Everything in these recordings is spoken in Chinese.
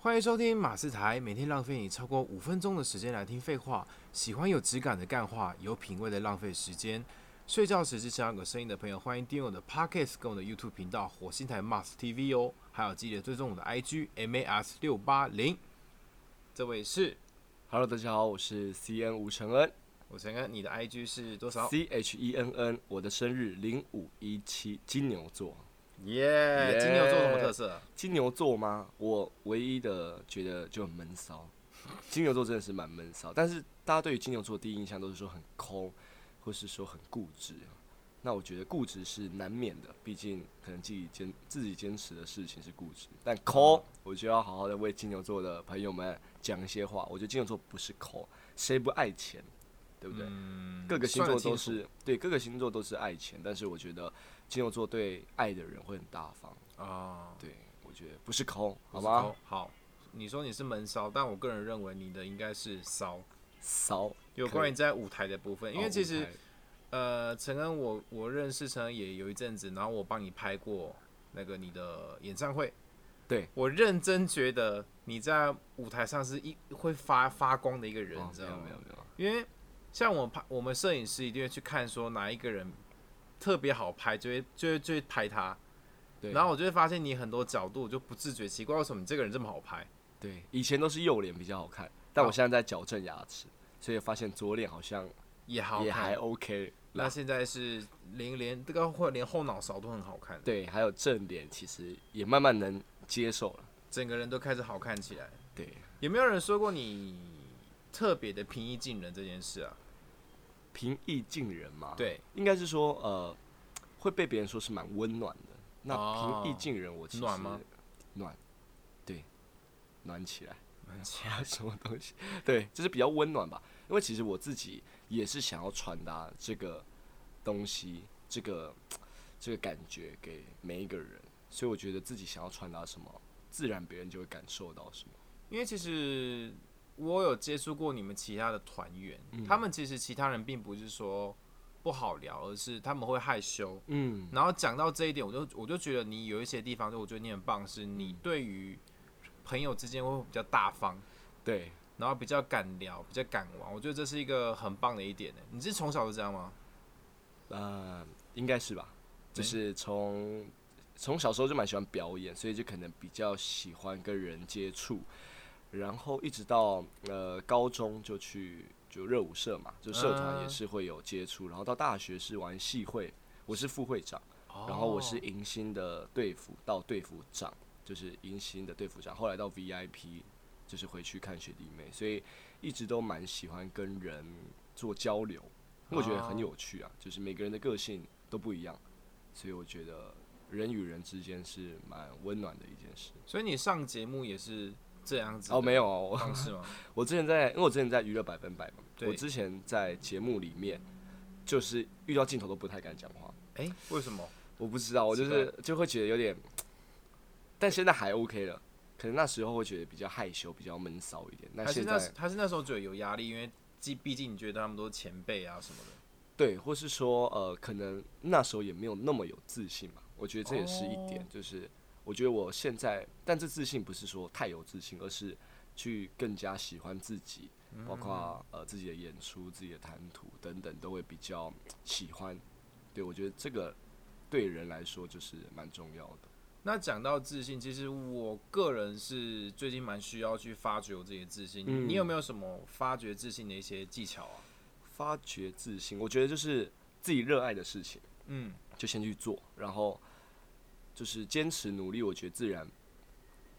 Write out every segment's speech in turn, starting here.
欢迎收听马斯台，每天浪费你超过五分钟的时间来听废话。喜欢有质感的干话，有品味的浪费时间。睡觉时只想要个声音的朋友，欢迎订阅我的 Podcast 跟我的 YouTube 频道火星台 Mars TV 哦。还有记得追踪我的 IG MAS 六八零。这位是 Hello，大家好，我是 C N 吴承恩吴承恩，你的 IG 是多少？，C H E N N，我的生日零五一七，金牛座。耶！金牛座什么特色？金牛座吗？我唯一的觉得就很闷骚。金牛座真的是蛮闷骚，但是大家对于金牛座第一印象都是说很抠，或是说很固执。那我觉得固执是难免的，毕竟可能自己坚自己坚持的事情是固执。但抠，我就要好好的为金牛座的朋友们讲一些话。我觉得金牛座不是抠，谁不爱钱，对不对？嗯，各个星座都是对，各个星座都是爱钱，但是我觉得金牛座对爱的人会很大方。楚啊，对，我觉得不是抠，好不是吗？？好，你说你是闷骚，但我个人认为你的应该是骚。骚，有关于在舞台的部分，因为哦其实呃，陈恩我我认识陈恩也有一阵子，然后我帮你拍过那个你的演唱会。对，我认真觉得你在舞台上是一会发发光的一个人，哦你知道吗？没有没有没有，因为像我拍，我们摄影师一定会去看说哪一个人特别好拍，就会就会就会拍他。对，然后我就会发现你很多角度就不自觉奇怪，为什么你这个人这么好拍？对，以前都是右脸比较好看，但我现在在矫正牙齿，所以发现左脸好像也好也还 OK。那现在是连连这个或连后脑勺都很好看，对，还有正脸其实也慢慢能接受了。整个人都开始好看起来。对，有没有人说过你特别的平易近人这件事啊？平易近人嘛，，对，应该是说呃会被别人说是蛮温暖的。那哦平易近人，我其实暖吗？暖，对，暖起来。什么东西？对，就是比较温暖吧。因为其实我自己也是想要传达这个东西，这个这个感觉给每一个人，所以我觉得自己想要传达什么，自然别人就会感受到什么。因为其实我有接触过你们其他的团员，嗯他们其实其他人并不是说不好聊，而是他们会害羞。嗯，然后讲到这一点，我就我就觉得你有一些地方，就我觉得你很棒，是你对于朋友之间会比较大方，对，然后比较敢聊，比较敢玩。我觉得这是一个很棒的一点呢。你是从小就这样吗？呃，应该是吧。就是从从小时候就蛮喜欢表演，所以就可能比较喜欢跟人接触，然后一直到呃高中就去就热舞社嘛，就社团也啊是会有接触，然后到大学是玩系会，我是副会长，然后我是哦迎新的队服到队服长，就是迎新的队服长，后来到 VIP 就是回去看学弟妹，所以一直都蛮喜欢跟人做交流，我觉得很哦有趣啊，就是每个人的个性都不一样，所以我觉得人与人之间是蛮温暖的一件事。所以你上节目也是这样子哦，没有哦，我方式吗？我之前在，因为我之前在娱乐百分百嘛，我之前在节目里面就是遇到镜头都不太敢讲话。哎、为什么？我不知道，我就是就会觉得有点，但现在还 OK 了。可能那时候会觉得比较害羞，比较闷骚一点。那现在那还是那时候觉得有压力，因为毕毕竟你觉得他们都是前辈啊什么的。对，或是说呃，可能那时候也没有那么有自信嘛。我觉得这也是一点，哦就是我觉得我现在，但这自信不是说太有自信，而是去更加喜欢自己，包括呃自己的演出、自己的谈吐等等，都会比较喜欢。对我觉得这个对人来说就是蛮重要的。那讲到自信，其实我个人是最近蛮需要去发掘我自己的自信。你嗯你有没有什么发掘自信的一些技巧啊？发掘自信，我觉得就是自己热爱的事情，嗯，就先去做，然后就是坚持努力，我觉得自然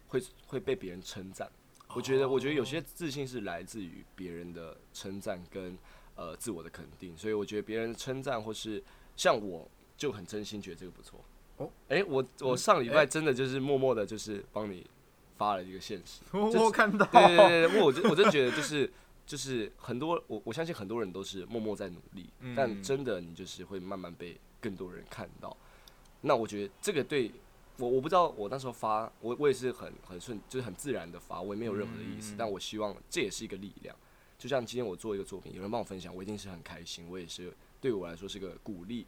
会会被别人称赞。我觉得，我觉得有些自信是来自于别人的称赞跟呃自我的肯定，所以我觉得别人称赞或是像我就很真心觉得这个不错。哦，哎，我我上礼拜真的就是默默的，就是帮你发了一个现实。我看到，对对对我就我真觉得就是就是很多我我相信很多人都是默默在努力，嗯但真的你就是会慢慢被更多人看到。那我觉得这个对我我不知道我那时候发我我也是很很顺就是很自然的发，我也没有任何的意思，嗯但我希望这也是一个力量。就像今天我做一个作品，有人帮我分享，我一定是很开心，我也是对我来说是个鼓励，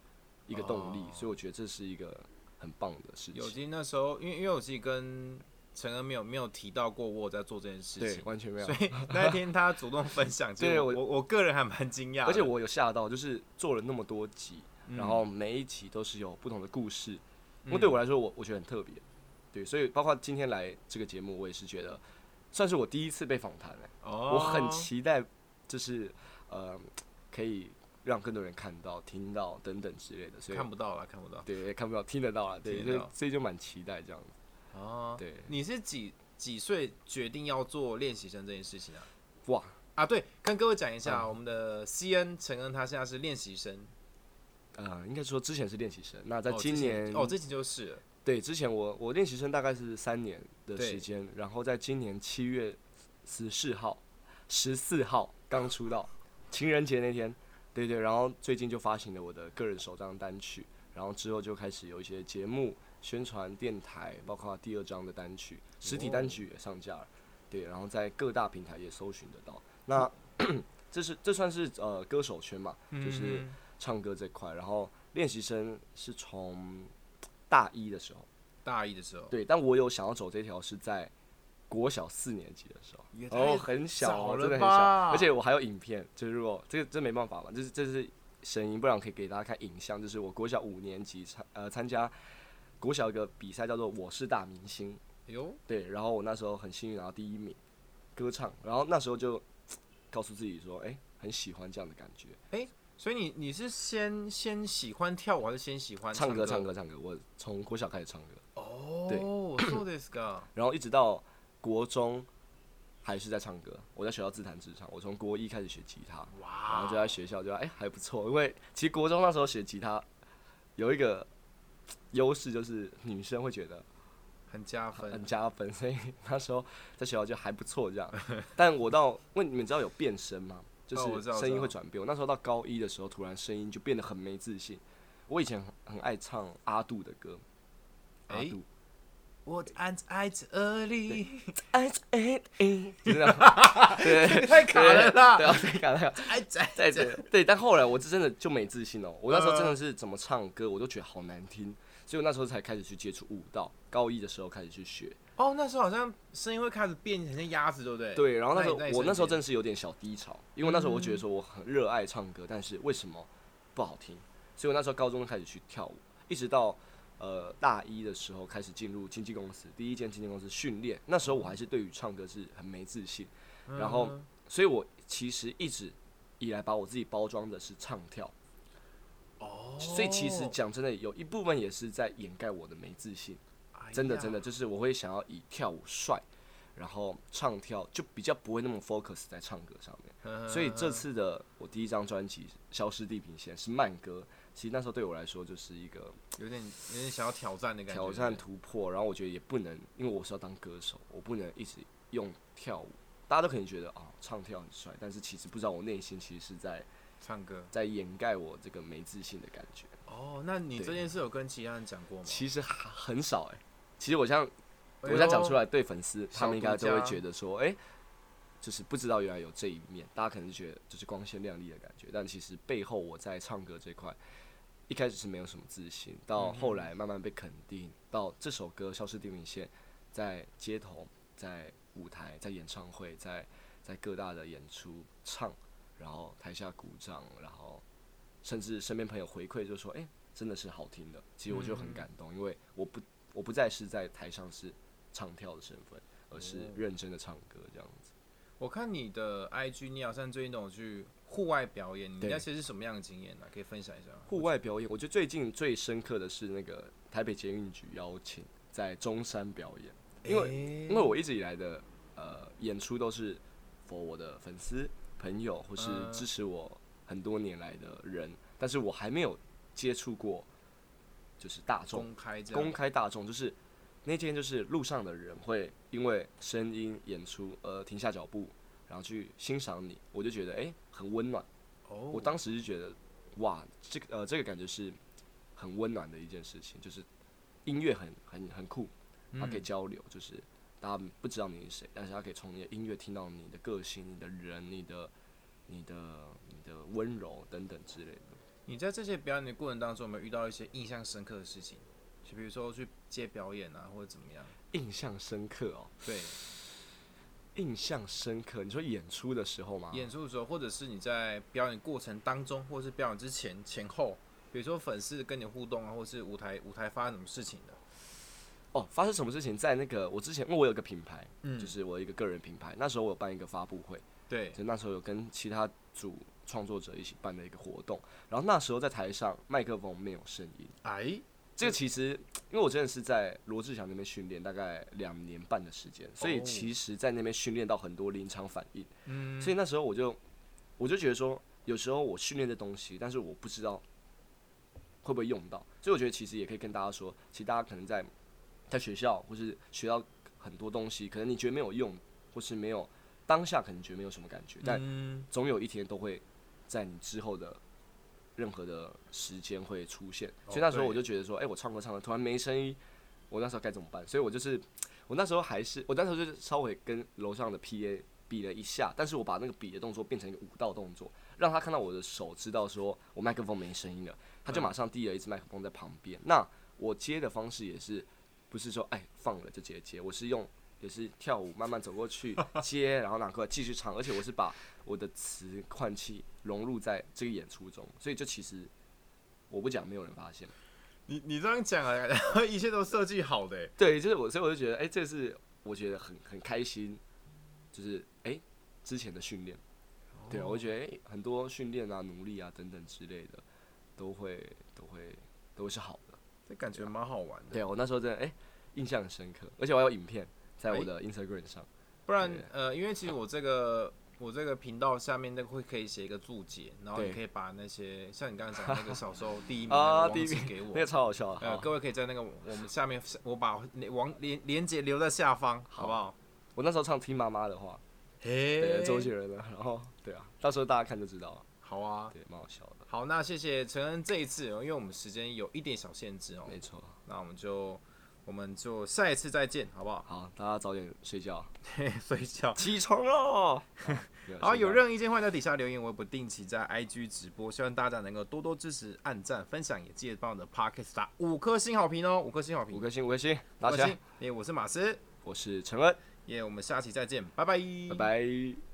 一个动力，哦所以我觉得这是一个很棒的事情。有金那时候，因为因为我自己跟陈恩没有没有提到过我有在做这件事对，情，完全没有所。以 那一天他主动分享，对我我个人还蛮惊讶，而且我有吓到，就是做了那么多集，嗯然后每一集都是有不同的故事，因嗯为对我来说，我我觉得很特别。对，所以包括今天来这个节目，我也是觉得算是我第一次被访谈、欸，哦，我很期待，就是呃，可以让更多人看到、听到等等之类的。所以看不到了，看不到对也看不到，听得到了，对，所以所以就蛮期待这样子。哦。对，你是几几岁决定要做练习生这件事情啊？哇，啊，对，跟各位讲一下，嗯我们的 C N 陈恩他现在是练习生，呃，应该说之前是练习生，那在哦之前今年哦，这期就是对，之前我我练习生大概是三年的时间，然后在今年七月十四号、十四号刚出道，情人节那天，对对，然后最近就发行了我的个人首张单曲，然后之后就开始有一些节目宣传、电台，包括第二张的单曲，实体单曲也上架了，对，然后在各大平台也搜寻得到。那 这是这算是呃歌手圈嘛，就是嗯唱歌这块，然后练习生是从大一的时候。大一的时候，对，但我有想要走这条是在国小四年级的时候，也然后很小哦，早了真的很小，吧。而且我还有影片，就是如果这个这没办法嘛，就是这是声音，不然可以给大家看影像，就是我国小五年级参呃参加国小一个比赛叫做我是大明星，哎呦，对，然后我那时候很幸运拿到第一名，歌唱，然后那时候就告诉自己说，哎、很喜欢这样的感觉，所以你你是先先喜欢跳舞，还是先喜欢唱歌歌唱歌唱歌，我从国小开始唱歌。哦，对そうですか。然后一直到国中还是在唱歌。我在学校自弹自唱，我从国一开始学吉他，然哇后就在学校就哎、还不错，因为其实国中那时候学吉他有一个优势就是女生会觉得很加分很，加分，所以那时候在学校就还不错这样。但我到因为你们知道有变声吗？ 就是声音会转变。我那时候到高一的时候，突然声音就变得很没自信。我以前很很爱唱阿杜的歌，阿哎杜。我爱爱这里，哎哎哎，就这样，对对太卡了啦对啊，太卡了。爱在在这对，但后来我是真的就没自信哦。我那时候真的是怎么唱歌，我都觉得好难听，所以我那时候才开始去接触舞蹈。高一的时候开始去学，哦，那时候好像声音会开始变，成像鸭子，对不对？对。然后那时候那我那时候真的是有点小低潮，因为那时候我觉得说我很热爱唱歌，但是为什么不好听？所以我那时候高中开始去跳舞，一直到呃大一的时候开始进入经纪公司，第一间经纪公司训练。那时候我还是对于唱歌是很没自信。嗯然后所以我其实一直以来把我自己包装的是唱跳，哦，所以其实讲真的，有一部分也是在掩盖我的没自信。真的真的，就是我会想要以跳舞帅，然后唱跳就比较不会那么 focus 在唱歌上面。嗯所以这次的我第一张专辑《消失地平线》是慢歌，其实那时候对我来说就是一个有点有点想要挑战的感觉，挑战突破，然后我觉得也不能，因为我是要当歌手，我不能一直用跳舞。大家都可能觉得啊、唱跳很帅，但是其实不知道我内心其实是在唱歌。在掩盖我这个没自信的感觉。哦，那你这件事有跟其他人讲过吗？其实还很少哎、其实我像我哎呦。这样讲出来，对粉丝他们应该都会觉得说，哎、就是不知道原来有这一面，大家可能就觉得就是光鲜亮丽的感觉，但其实背后我在唱歌这块，一开始是没有什么自信，到后来慢慢被肯定，到这首歌《消失地平线》在街头、在舞台、在演唱会、在在各大的演出唱，然后台下鼓掌，然后甚至身边朋友回馈就说，哎、真的是好听的。其实我就很嗯。感动，因为我不我不再是在台上是唱跳的身份，而是哦认真的唱歌这样子。我看你的 IG，你好像最近都有去户外表演，你对那些是什么样的经验呢、可以分享一下？户外表演，我觉得最近最深刻的是那个台北捷运局邀请在中山表演，因为为因为我一直以来的呃演出都是 for 我的粉丝朋友或是嗯支持我很多年来的人，但是我还没有接触过就是大众公开，公开大众，就是那天就是路上的人会因为声音演出而停下脚步，然后去欣赏你，我就觉得诶很温暖。哦，我当时就觉得哇，这个呃这个感觉是很温暖的一件事情，就是音乐很很很酷，它可以嗯交流，就是大家不知道你是谁，但是他可以从你的音乐听到你的个性、你的人、你的你的你的温柔等等之类的。你在这些表演的过程当中，有没有遇到一些印象深刻的事情？就比如说去接表演啊，或者怎么样？印象深刻哦，对，印象深刻。你说演出的时候吗？演出的时候，或者是你在表演过程当中，或者是表演之前、前后，比如说粉丝跟你互动啊，或是舞台舞台发生什么事情的。哦，发生什么事情？在那个我之前，因为我有个品牌，嗯就是我一个个人品牌，那时候我有办一个发布会，对，就那时候有跟其他组创作者一起办的一个活动，然后那时候在台上麦克风没有声音，哎，这个其实因为我真的是在罗志祥那边训练大概两年半的时间，所以哦。其实在那边训练到很多临场反应，嗯，所以那时候我就我就觉得说，有时候我训练的东西，但是我不知道会不会用到，所以我觉得其实也可以跟大家说，其实大家可能在在学校或是学到很多东西，可能你觉得没有用，或是没有当下可能觉得没有什么感觉，但嗯。总有一天都会在你之后的任何的时间会出现。哦所以那时候我就觉得说，哎、我唱歌唱的突然没声音，我那时候该怎么办？所以我就是我那时候还是我那时候就是稍微跟楼上的 PA 比了一下，但是我把那个比的动作变成一个舞蹈动作，让他看到我的手，知道说我麦克风没声音了，他就马上递了一支麦克风在旁边。那我接的方式也是不是说哎放了就直接接，我是用。也是跳舞，慢慢走过去 接，然后拿过来继续唱，而且我是把我的词换气融入在这个演出中，所以就其实我不讲，没有人发现。你你这样讲啊，然后一切都设计好的欸，对，就是我，所以我就觉得，哎、这是我觉得很很开心，就是哎、之前的训练，对啊，我觉得哎、很多训练啊、努力啊等等之类的，都会都会都是好的。这感觉蛮好玩的。对啊我那时候真的哎、印象很深刻，而且我还有影片在我的 Instagram 上。不然呃，因为其实我这个我这个频道下面那个会可以写一个注解，然后对你可以把那些像你刚才讲的那个小时候第一名 啊那个网址给我那。个超好笑的，呃，各位可以在那个我们下面，我把网连连接留在下方，好不好？我那时候唱听妈妈的话，嘿对，周杰伦的，然后对啊，到时候大家看就知道了，好啊，对，蛮好笑的，好，那谢谢陈恩这一次哦，因为我们时间有一点小限制哦，没错。那我们就我们就下一次再见，好不好？好，大家早点睡觉，睡觉。起床喽！好，有任任何意见欢迎在底下留言，我会不定期在 IG 直播，希望大家能够多多支持、按赞、分享，也记得帮我的 Podcast 打五颗星好评哦，五颗星好评，五颗星，五颗星，拿起来。耶，我是马斯，我是陈恩，耶，我们下期再见，拜拜，拜拜。